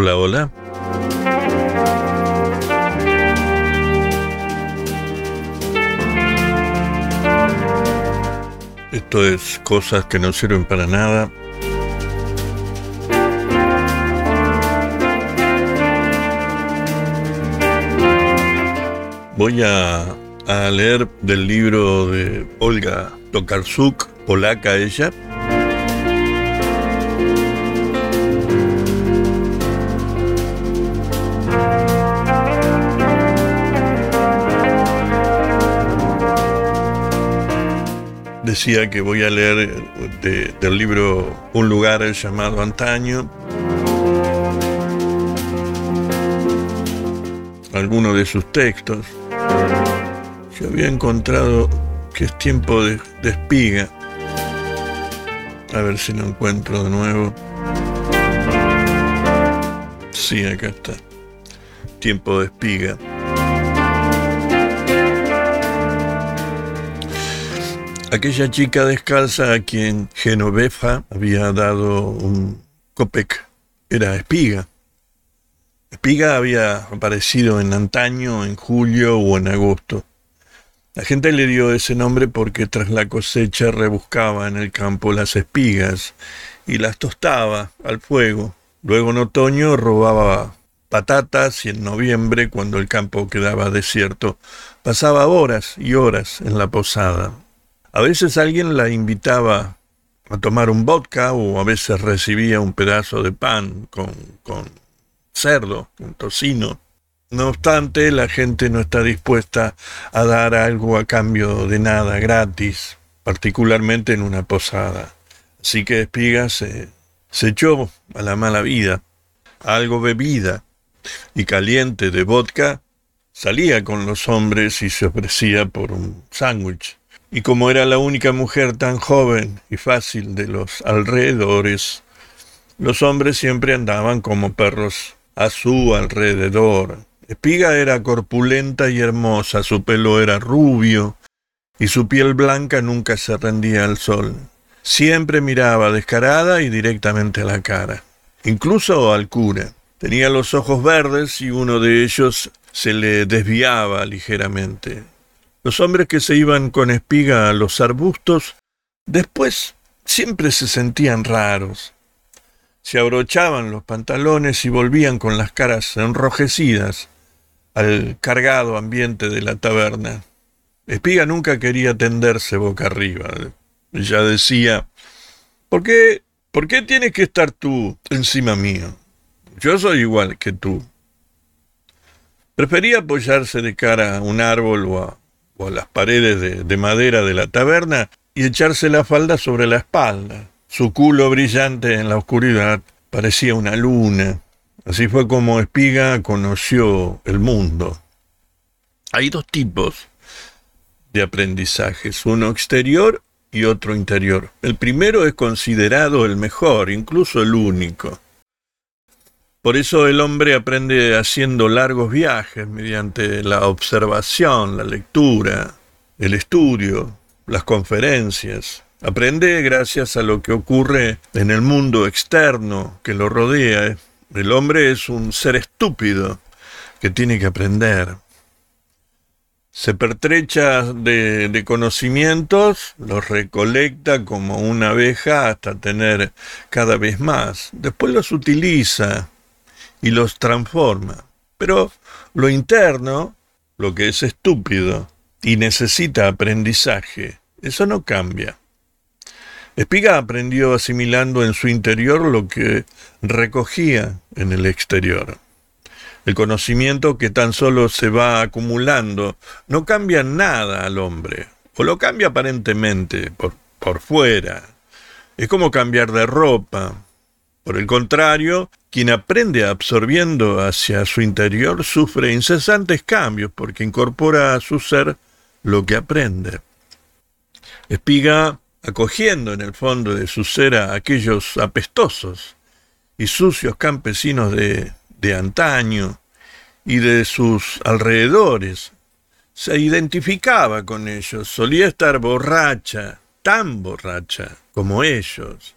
Hola, hola. Esto es cosas que no sirven para nada. Voy a, a leer del libro de Olga Tokarczuk, polaca ella, decía que voy a leer del libro Un lugar llamado Antaño. Algunos de sus textos. Yo había encontrado que es tiempo de, de espiga. A ver si lo encuentro de nuevo. Sí, acá está. Tiempo de espiga. Aquella chica descalza a quien Genovefa había dado un copec era Espiga. Espiga había aparecido en antaño, en julio o en agosto. La gente le dio ese nombre porque tras la cosecha rebuscaba en el campo las espigas y las tostaba al fuego. Luego en otoño robaba patatas y en noviembre, cuando el campo quedaba desierto, pasaba horas y horas en la posada. A veces alguien la invitaba a tomar un vodka o a veces recibía un pedazo de pan con, con cerdo, con tocino. No obstante, la gente no está dispuesta a dar algo a cambio de nada gratis, particularmente en una posada. Así que Espiga se, se echó a la mala vida. Algo bebida y caliente de vodka salía con los hombres y se ofrecía por un sándwich y como era la única mujer tan joven y fácil de los alrededores, los hombres siempre andaban como perros a su alrededor. Espiga era corpulenta y hermosa, su pelo era rubio y su piel blanca nunca se rendía al sol. Siempre miraba descarada y directamente a la cara, incluso al cura. Tenía los ojos verdes y uno de ellos se le desviaba ligeramente. Los hombres que se iban con espiga a los arbustos después siempre se sentían raros. Se abrochaban los pantalones y volvían con las caras enrojecidas al cargado ambiente de la taberna. Espiga nunca quería tenderse boca arriba. Ella decía, ¿por qué, ¿por qué tienes que estar tú encima mío? Yo soy igual que tú. Prefería apoyarse de cara a un árbol o a, o a las paredes de, madera de la taberna y echarse la falda sobre la espalda. Su culo brillante en la oscuridad parecía una luna. Así fue como Espiga conoció el mundo. Hay dos tipos de aprendizajes, uno exterior y otro interior. El primero es considerado el mejor, incluso el único. Por eso el hombre aprende haciendo largos viajes mediante la observación, la lectura, el estudio, las conferencias. Aprende gracias a lo que ocurre en el mundo externo que lo rodea. El hombre es un ser estúpido que tiene que aprender. Se pertrecha de, conocimientos, los recolecta como una abeja hasta tener cada vez más. Después los utiliza y los transforma. Pero lo interno, lo que es estúpido y necesita aprendizaje, eso no cambia. Espiga aprendió asimilando en su interior lo que recogía en el exterior. El conocimiento que tan solo se va acumulando no cambia nada al hombre, o lo cambia aparentemente por, por fuera. Es como cambiar de ropa, por el contrario, quien aprende absorbiendo hacia su interior sufre incesantes cambios porque incorpora a su ser lo que aprende. Espiga acogiendo en el fondo de su ser a aquellos apestosos y sucios campesinos de, de antaño y de sus alrededores. Se identificaba con ellos, solía estar borracha, tan borracha como ellos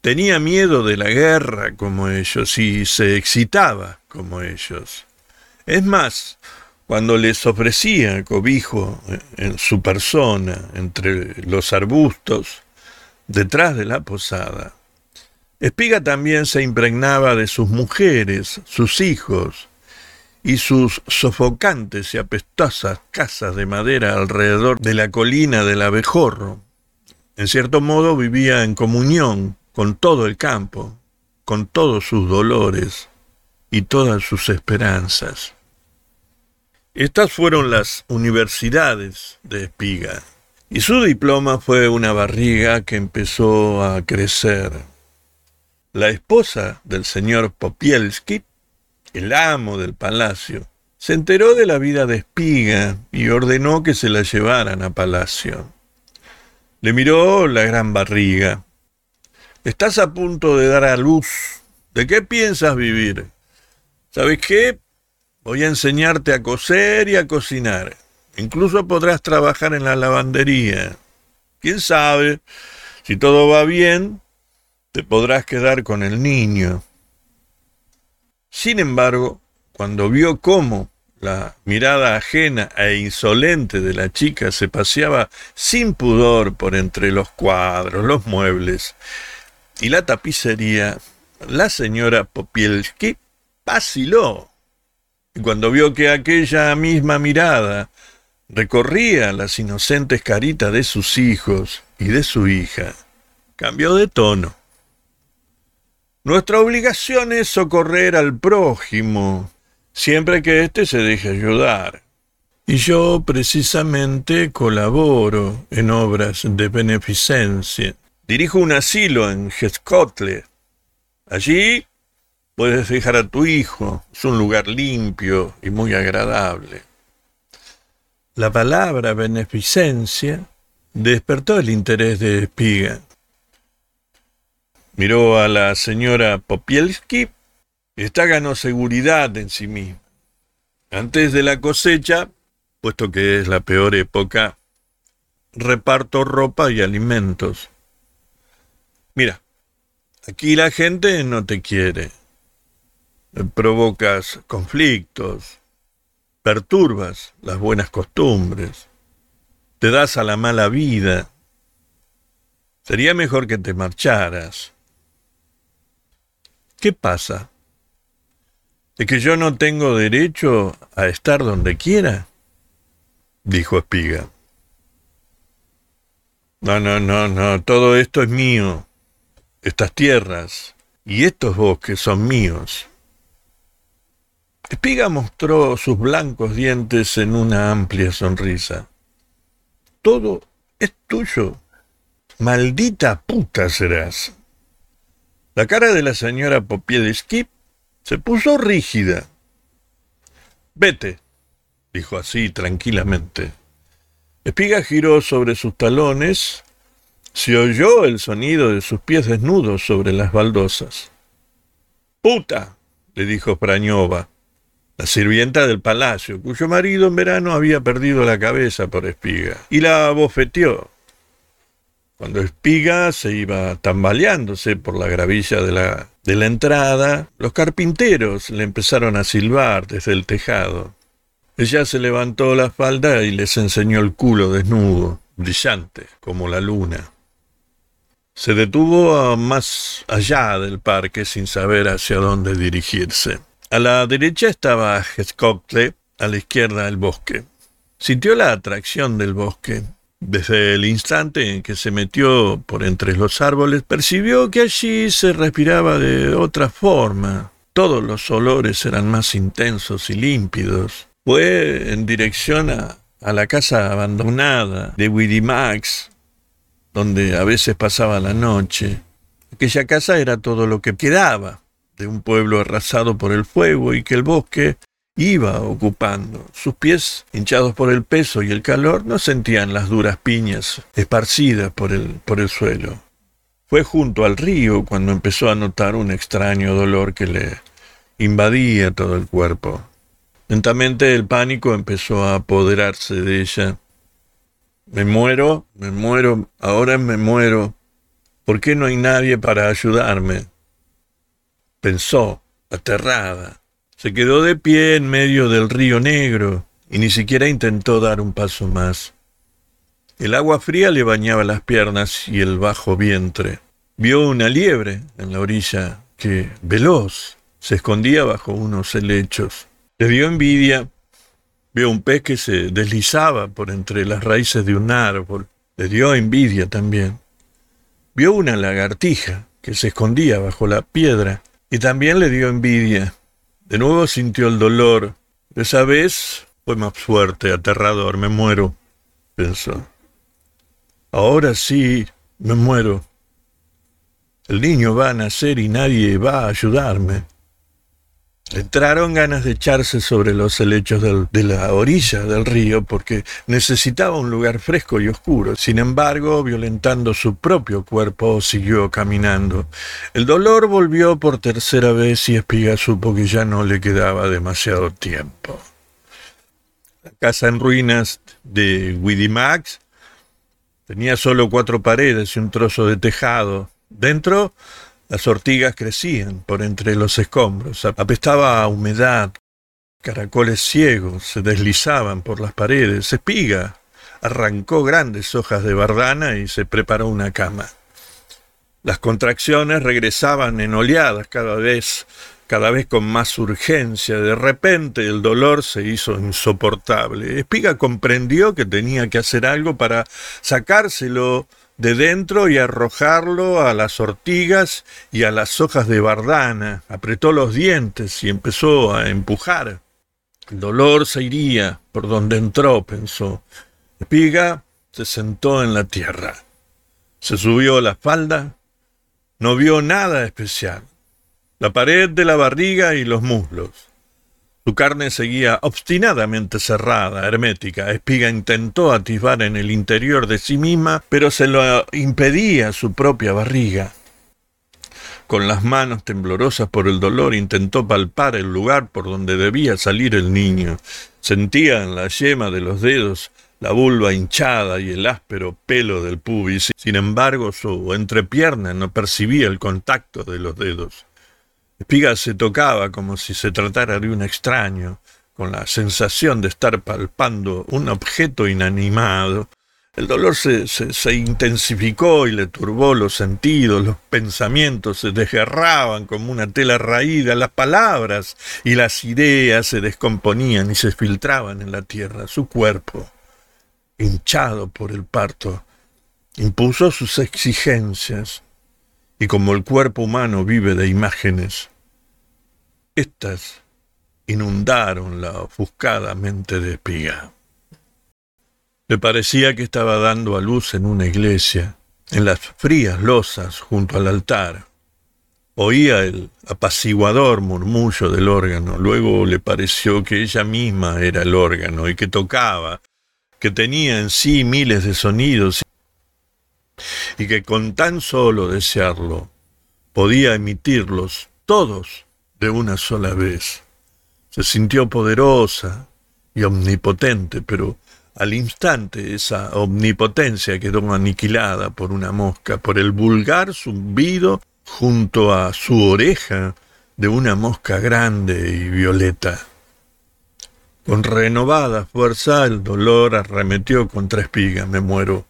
tenía miedo de la guerra como ellos y se excitaba como ellos. Es más, cuando les ofrecía cobijo en su persona entre los arbustos, detrás de la posada, Espiga también se impregnaba de sus mujeres, sus hijos y sus sofocantes y apestosas casas de madera alrededor de la colina del abejorro. En cierto modo vivía en comunión con todo el campo, con todos sus dolores y todas sus esperanzas. Estas fueron las universidades de Espiga, y su diploma fue una barriga que empezó a crecer. La esposa del señor Popielski, el amo del palacio, se enteró de la vida de Espiga y ordenó que se la llevaran a palacio. Le miró la gran barriga. Estás a punto de dar a luz. ¿De qué piensas vivir? ¿Sabes qué? Voy a enseñarte a coser y a cocinar. Incluso podrás trabajar en la lavandería. ¿Quién sabe? Si todo va bien, te podrás quedar con el niño. Sin embargo, cuando vio cómo la mirada ajena e insolente de la chica se paseaba sin pudor por entre los cuadros, los muebles y la tapicería, la señora Popielski vaciló y cuando vio que aquella misma mirada recorría las inocentes caritas de sus hijos y de su hija, cambió de tono. Nuestra obligación es socorrer al prójimo, siempre que éste se deje ayudar. Y yo precisamente colaboro en obras de beneficencia. Dirijo un asilo en Gescotle. Allí Puedes dejar a tu hijo. Es un lugar limpio y muy agradable. La palabra beneficencia despertó el interés de Espiga. Miró a la señora Popielski. Esta ganó seguridad en sí misma. Antes de la cosecha, puesto que es la peor época, reparto ropa y alimentos. Mira, aquí la gente no te quiere provocas conflictos, perturbas las buenas costumbres, te das a la mala vida. Sería mejor que te marcharas. ¿Qué pasa? ¿Es que yo no tengo derecho a estar donde quiera? dijo Espiga. No, no, no, no, todo esto es mío. Estas tierras y estos bosques son míos. Espiga mostró sus blancos dientes en una amplia sonrisa. Todo es tuyo. Maldita puta serás. La cara de la señora Popielski se puso rígida. Vete, dijo así tranquilamente. Espiga giró sobre sus talones. Se oyó el sonido de sus pies desnudos sobre las baldosas. Puta, le dijo Prañova la sirvienta del palacio, cuyo marido en verano había perdido la cabeza por Espiga, y la bofeteó. Cuando Espiga se iba tambaleándose por la gravilla de la, de la entrada, los carpinteros le empezaron a silbar desde el tejado. Ella se levantó la falda y les enseñó el culo desnudo, brillante como la luna. Se detuvo más allá del parque sin saber hacia dónde dirigirse. A la derecha estaba Hescocle, a la izquierda el bosque. Sintió la atracción del bosque. Desde el instante en que se metió por entre los árboles, percibió que allí se respiraba de otra forma. Todos los olores eran más intensos y límpidos. Fue en dirección a, la casa abandonada de Widdy Max, donde a veces pasaba la noche. Aquella casa era todo lo que quedaba de un pueblo arrasado por el fuego y que el bosque iba ocupando. Sus pies, hinchados por el peso y el calor, no sentían las duras piñas esparcidas por el, por el suelo. Fue junto al río cuando empezó a notar un extraño dolor que le invadía todo el cuerpo. Lentamente el pánico empezó a apoderarse de ella. Me muero, me muero, ahora me muero, ¿Por qué no hay nadie para ayudarme? Pensó, aterrada. Se quedó de pie en medio del río negro y ni siquiera intentó dar un paso más. El agua fría le bañaba las piernas y el bajo vientre. Vio una liebre en la orilla que, veloz, se escondía bajo unos helechos. Le dio envidia. Vio un pez que se deslizaba por entre las raíces de un árbol. Le dio envidia también. Vio una lagartija que se escondía bajo la piedra y también le dio envidia. De nuevo sintió el dolor. Esa vez fue más fuerte, aterrador. Me muero, pensó. Ahora sí, me muero. El niño va a nacer y nadie va a ayudarme. Entraron ganas de echarse sobre los helechos de la orilla del río porque necesitaba un lugar fresco y oscuro. Sin embargo, violentando su propio cuerpo, siguió caminando. El dolor volvió por tercera vez y Espiga supo que ya no le quedaba demasiado tiempo. La casa en ruinas de Widimax tenía solo cuatro paredes y un trozo de tejado. Dentro las ortigas crecían por entre los escombros, apestaba a humedad, caracoles ciegos se deslizaban por las paredes, espiga arrancó grandes hojas de bardana y se preparó una cama. Las contracciones regresaban en oleadas cada vez, cada vez con más urgencia. De repente el dolor se hizo insoportable. Espiga comprendió que tenía que hacer algo para sacárselo de dentro y arrojarlo a las ortigas y a las hojas de bardana. Apretó los dientes y empezó a empujar. El dolor se iría por donde entró, pensó. Espiga se sentó en la tierra. Se subió a la espalda. No vio nada especial. La pared de la barriga y los muslos. Su carne seguía obstinadamente cerrada, hermética. Espiga intentó atisbar en el interior de sí misma, pero se lo impedía su propia barriga. Con las manos temblorosas por el dolor intentó palpar el lugar por donde debía salir el niño. Sentía en la yema de los dedos la vulva hinchada y el áspero pelo del pubis. Sin embargo, su entrepierna no percibía el contacto de los dedos. Espiga se tocaba como si se tratara de un extraño, con la sensación de estar palpando un objeto inanimado. El dolor se, se, intensificó y le turbó los sentidos, los pensamientos se desgarraban como una tela raída, las palabras y las ideas se descomponían y se filtraban en la tierra. Su cuerpo, hinchado por el parto, impuso sus exigencias, y como el cuerpo humano vive de imágenes, éstas inundaron la ofuscada mente de Espiga. Le parecía que estaba dando a luz en una iglesia, en las frías losas junto al altar. Oía el apaciguador murmullo del órgano, luego le pareció que ella misma era el órgano y que tocaba, que tenía en sí miles de sonidos y que con tan solo desearlo podía emitirlos todos de una sola vez. Se sintió poderosa y omnipotente, pero al instante esa omnipotencia quedó aniquilada por una mosca, por el vulgar zumbido junto a su oreja de una mosca grande y violeta. Con renovada fuerza el dolor arremetió contra Espiga. Me muero,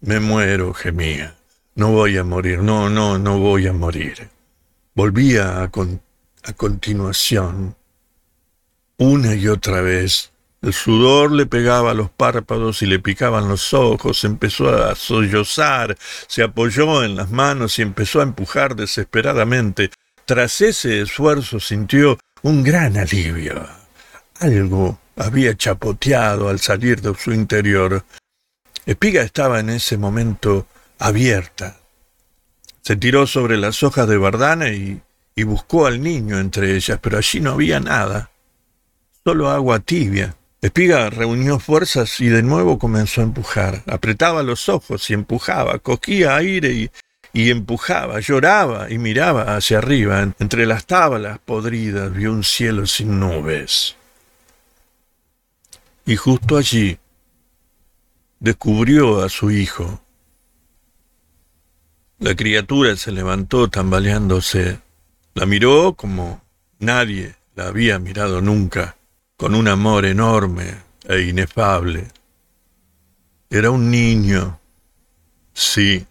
me muero, gemía. No voy a morir, no, no, no voy a morir. Volvía a, a continuación, una y otra vez. El sudor le pegaba a los párpados y le picaban los ojos, empezó a sollozar, se apoyó en las manos y empezó a empujar desesperadamente. Tras ese esfuerzo sintió un gran alivio. Algo había chapoteado al salir de su interior. Espiga estaba en ese momento abierta. Se tiró sobre las hojas de bardana y, y buscó al niño entre ellas, pero allí no había nada, solo agua tibia. Espiga reunió fuerzas y de nuevo comenzó a empujar. Apretaba los ojos y empujaba, cogía aire y, y empujaba, lloraba y miraba hacia arriba. Entre las tablas podridas vio un cielo sin nubes. Y justo allí, descubrió a su hijo. La criatura se levantó tambaleándose. La miró como nadie la había mirado nunca, con un amor enorme e inefable. Era un niño, sí.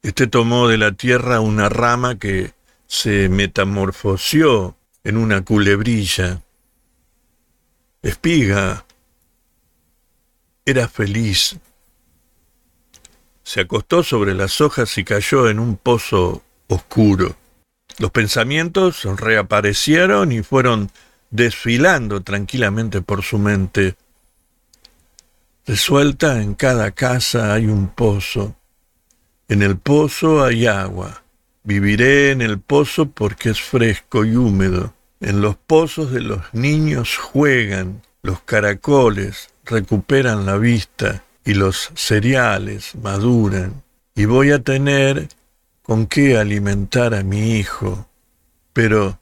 Este tomó de la tierra una rama que se metamorfoseó en una culebrilla. Espiga era feliz se acostó sobre las hojas y cayó en un pozo oscuro. Los pensamientos reaparecieron y fueron desfilando tranquilamente por su mente. Resuelta en cada casa hay un pozo. En el pozo hay agua. Viviré en el pozo porque es fresco y húmedo. En los pozos de los niños juegan, los caracoles recuperan la vista y los cereales maduran y voy a tener con qué alimentar a mi hijo. Pero,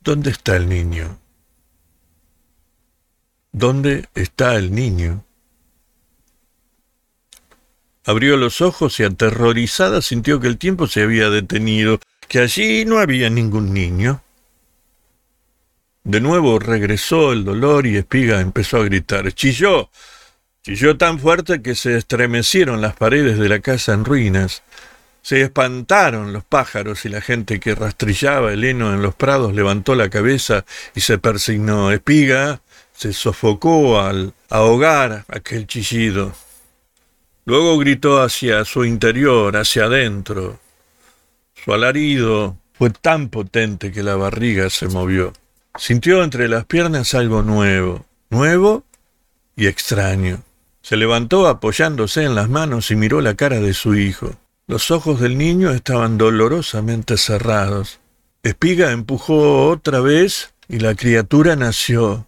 ¿dónde está el niño? ¿Dónde está el niño? Abrió los ojos y aterrorizada sintió que el tiempo se había detenido, que allí no había ningún niño. De nuevo regresó el dolor y Espiga empezó a gritar. Chilló, chilló tan fuerte que se estremecieron las paredes de la casa en ruinas. Se espantaron los pájaros y la gente que rastrillaba el heno en los prados levantó la cabeza y se persignó. Espiga se sofocó al ahogar aquel chillido. Luego gritó hacia su interior, hacia adentro. Su alarido fue tan potente que la barriga se movió. Sintió entre las piernas algo nuevo, nuevo y extraño. Se levantó apoyándose en las manos y miró la cara de su hijo. Los ojos del niño estaban dolorosamente cerrados. Espiga empujó otra vez y la criatura nació.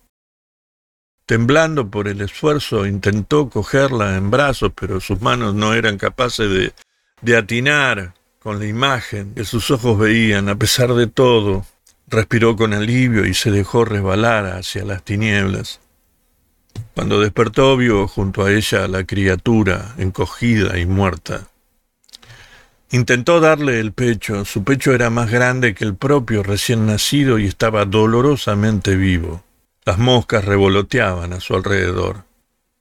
Temblando por el esfuerzo, intentó cogerla en brazos, pero sus manos no eran capaces de, de atinar con la imagen que sus ojos veían, a pesar de todo. Respiró con alivio y se dejó resbalar hacia las tinieblas. Cuando despertó vio junto a ella a la criatura, encogida y muerta. Intentó darle el pecho, su pecho era más grande que el propio recién nacido y estaba dolorosamente vivo. Las moscas revoloteaban a su alrededor.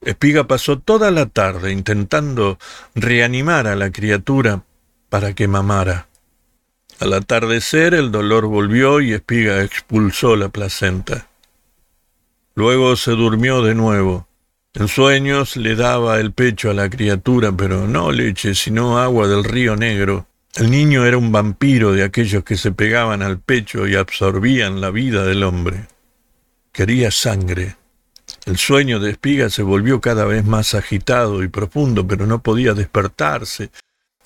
Espiga pasó toda la tarde intentando reanimar a la criatura para que mamara. Al atardecer el dolor volvió y Espiga expulsó la placenta. Luego se durmió de nuevo. En sueños le daba el pecho a la criatura, pero no leche, sino agua del río negro. El niño era un vampiro de aquellos que se pegaban al pecho y absorbían la vida del hombre. Quería sangre. El sueño de espiga se volvió cada vez más agitado y profundo, pero no podía despertarse.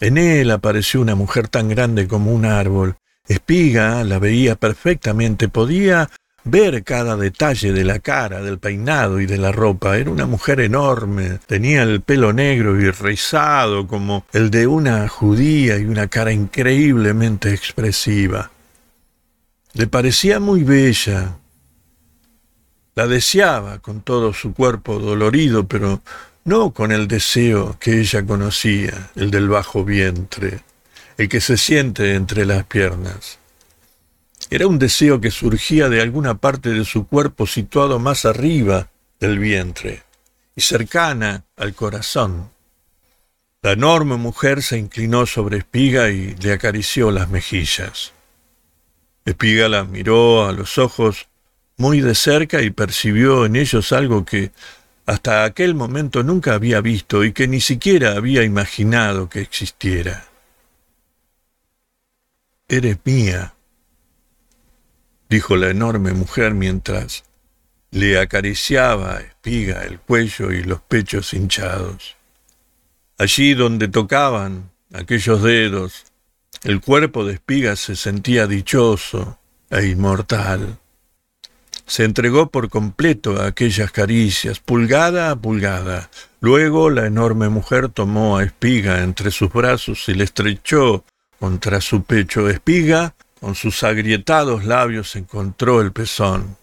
En él apareció una mujer tan grande como un árbol. Espiga la veía perfectamente, podía ver cada detalle de la cara, del peinado y de la ropa. Era una mujer enorme, tenía el pelo negro y rizado como el de una judía y una cara increíblemente expresiva. Le parecía muy bella. La deseaba con todo su cuerpo dolorido, pero no con el deseo que ella conocía, el del bajo vientre, el que se siente entre las piernas. Era un deseo que surgía de alguna parte de su cuerpo situado más arriba del vientre y cercana al corazón. La enorme mujer se inclinó sobre Espiga y le acarició las mejillas. Espiga la miró a los ojos muy de cerca y percibió en ellos algo que hasta aquel momento nunca había visto y que ni siquiera había imaginado que existiera. Eres mía, dijo la enorme mujer mientras le acariciaba a espiga el cuello y los pechos hinchados. Allí donde tocaban aquellos dedos, el cuerpo de espiga se sentía dichoso e inmortal se entregó por completo a aquellas caricias, pulgada a pulgada. Luego la enorme mujer tomó a Espiga entre sus brazos y le estrechó contra su pecho. Espiga, con sus agrietados labios, encontró el pezón.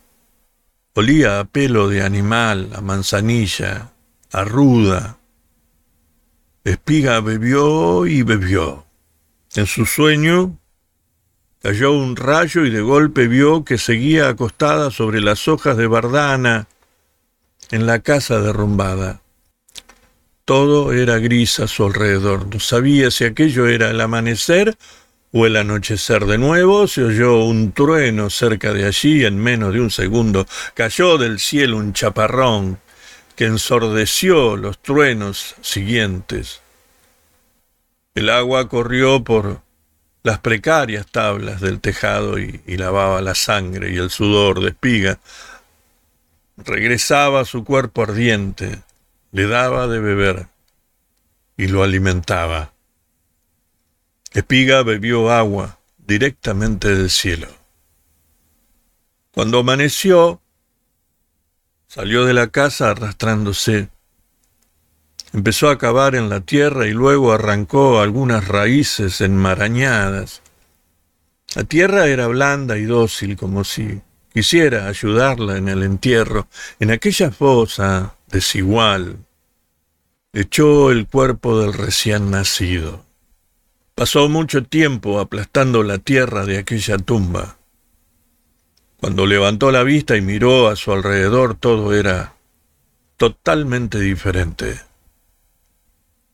Olía a pelo de animal, a manzanilla, a ruda, Espiga bebió y bebió. En su sueño cayó un rayo y de golpe vio que seguía acostada sobre las hojas de bardana en la casa derrumbada. Todo era gris a su alrededor. No sabía si aquello era el amanecer o el anochecer. De nuevo se oyó un trueno cerca de allí en menos de un segundo. Cayó del cielo un chaparrón que ensordeció los truenos siguientes. El agua corrió por las precarias tablas del tejado y, lavaba la sangre y el sudor de espiga. Regresaba a su cuerpo ardiente, le daba de beber y lo alimentaba. Espiga bebió agua directamente del cielo. Cuando amaneció, Salió de la casa arrastrándose. Empezó a cavar en la tierra y luego arrancó algunas raíces enmarañadas. La tierra era blanda y dócil, como si quisiera ayudarla en el entierro. En aquella fosa desigual, echó el cuerpo del recién nacido. Pasó mucho tiempo aplastando la tierra de aquella tumba. Cuando levantó la vista y miró a su alrededor, todo era totalmente diferente.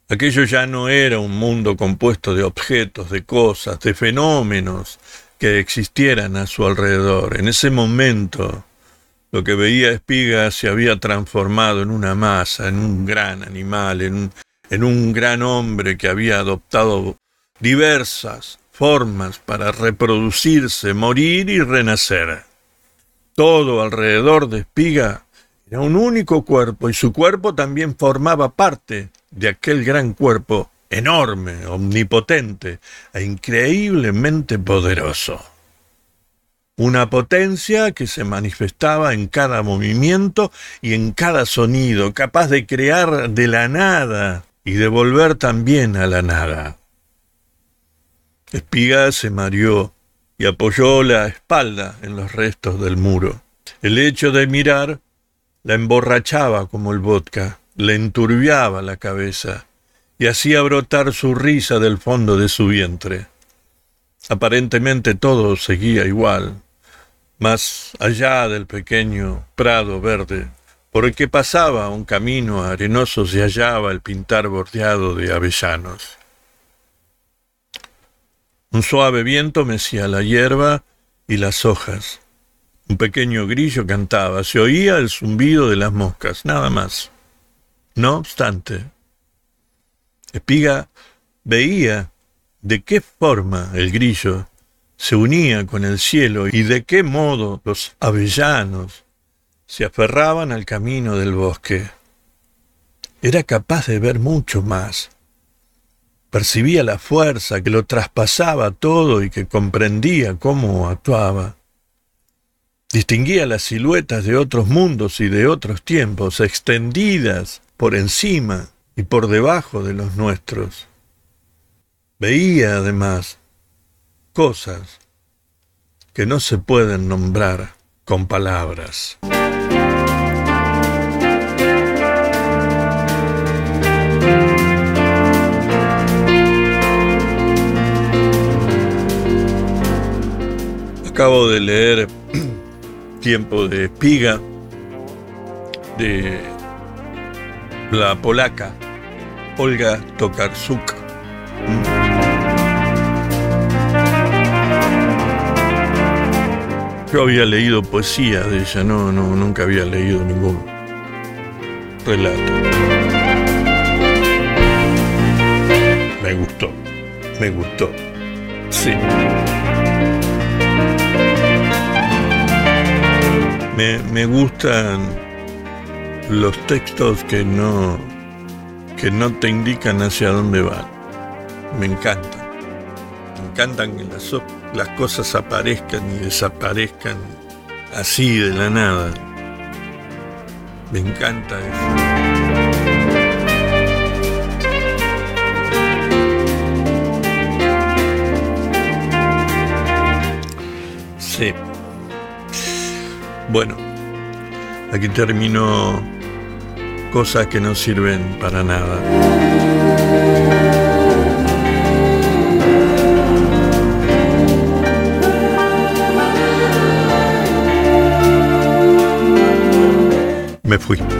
Aquello ya no era un mundo compuesto de objetos, de cosas, de fenómenos que existieran a su alrededor. En ese momento, lo que veía Espiga se había transformado en una masa, en un gran animal, en un, en un gran hombre que había adoptado diversas formas para reproducirse, morir y renacer. Todo alrededor de Espiga era un único cuerpo y su cuerpo también formaba parte de aquel gran cuerpo enorme, omnipotente e increíblemente poderoso. Una potencia que se manifestaba en cada movimiento y en cada sonido, capaz de crear de la nada y de volver también a la nada. Espiga se mareó y apoyó la espalda en los restos del muro. El hecho de mirar la emborrachaba como el vodka, le enturbiaba la cabeza y hacía brotar su risa del fondo de su vientre. Aparentemente todo seguía igual, más allá del pequeño prado verde, por el que pasaba un camino arenoso se hallaba el pintar bordeado de avellanos. Un suave viento mecía la hierba y las hojas. Un pequeño grillo cantaba, se oía el zumbido de las moscas, nada más. No obstante, Espiga veía de qué forma el grillo se unía con el cielo y de qué modo los avellanos se aferraban al camino del bosque. Era capaz de ver mucho más, percibía la fuerza que lo traspasaba todo y que comprendía cómo actuaba. Distinguía las siluetas de otros mundos y de otros tiempos, extendidas por encima y por debajo de los nuestros. Veía además cosas que no se pueden nombrar con palabras. Acabo de leer Tiempo de Espiga de la polaca Olga Tokarczuk. Yo había leído poesía de ella, no, no, nunca había leído ningún relato. Me gustó, me gustó, sí. Me, gustan los textos que no, que no te indican hacia dónde van. Me encantan. Me encantan que las, las cosas aparezcan y desaparezcan así de la nada. Me encanta eso. Sí. Bueno, aquí termino cosas que no sirven para nada. Me fui.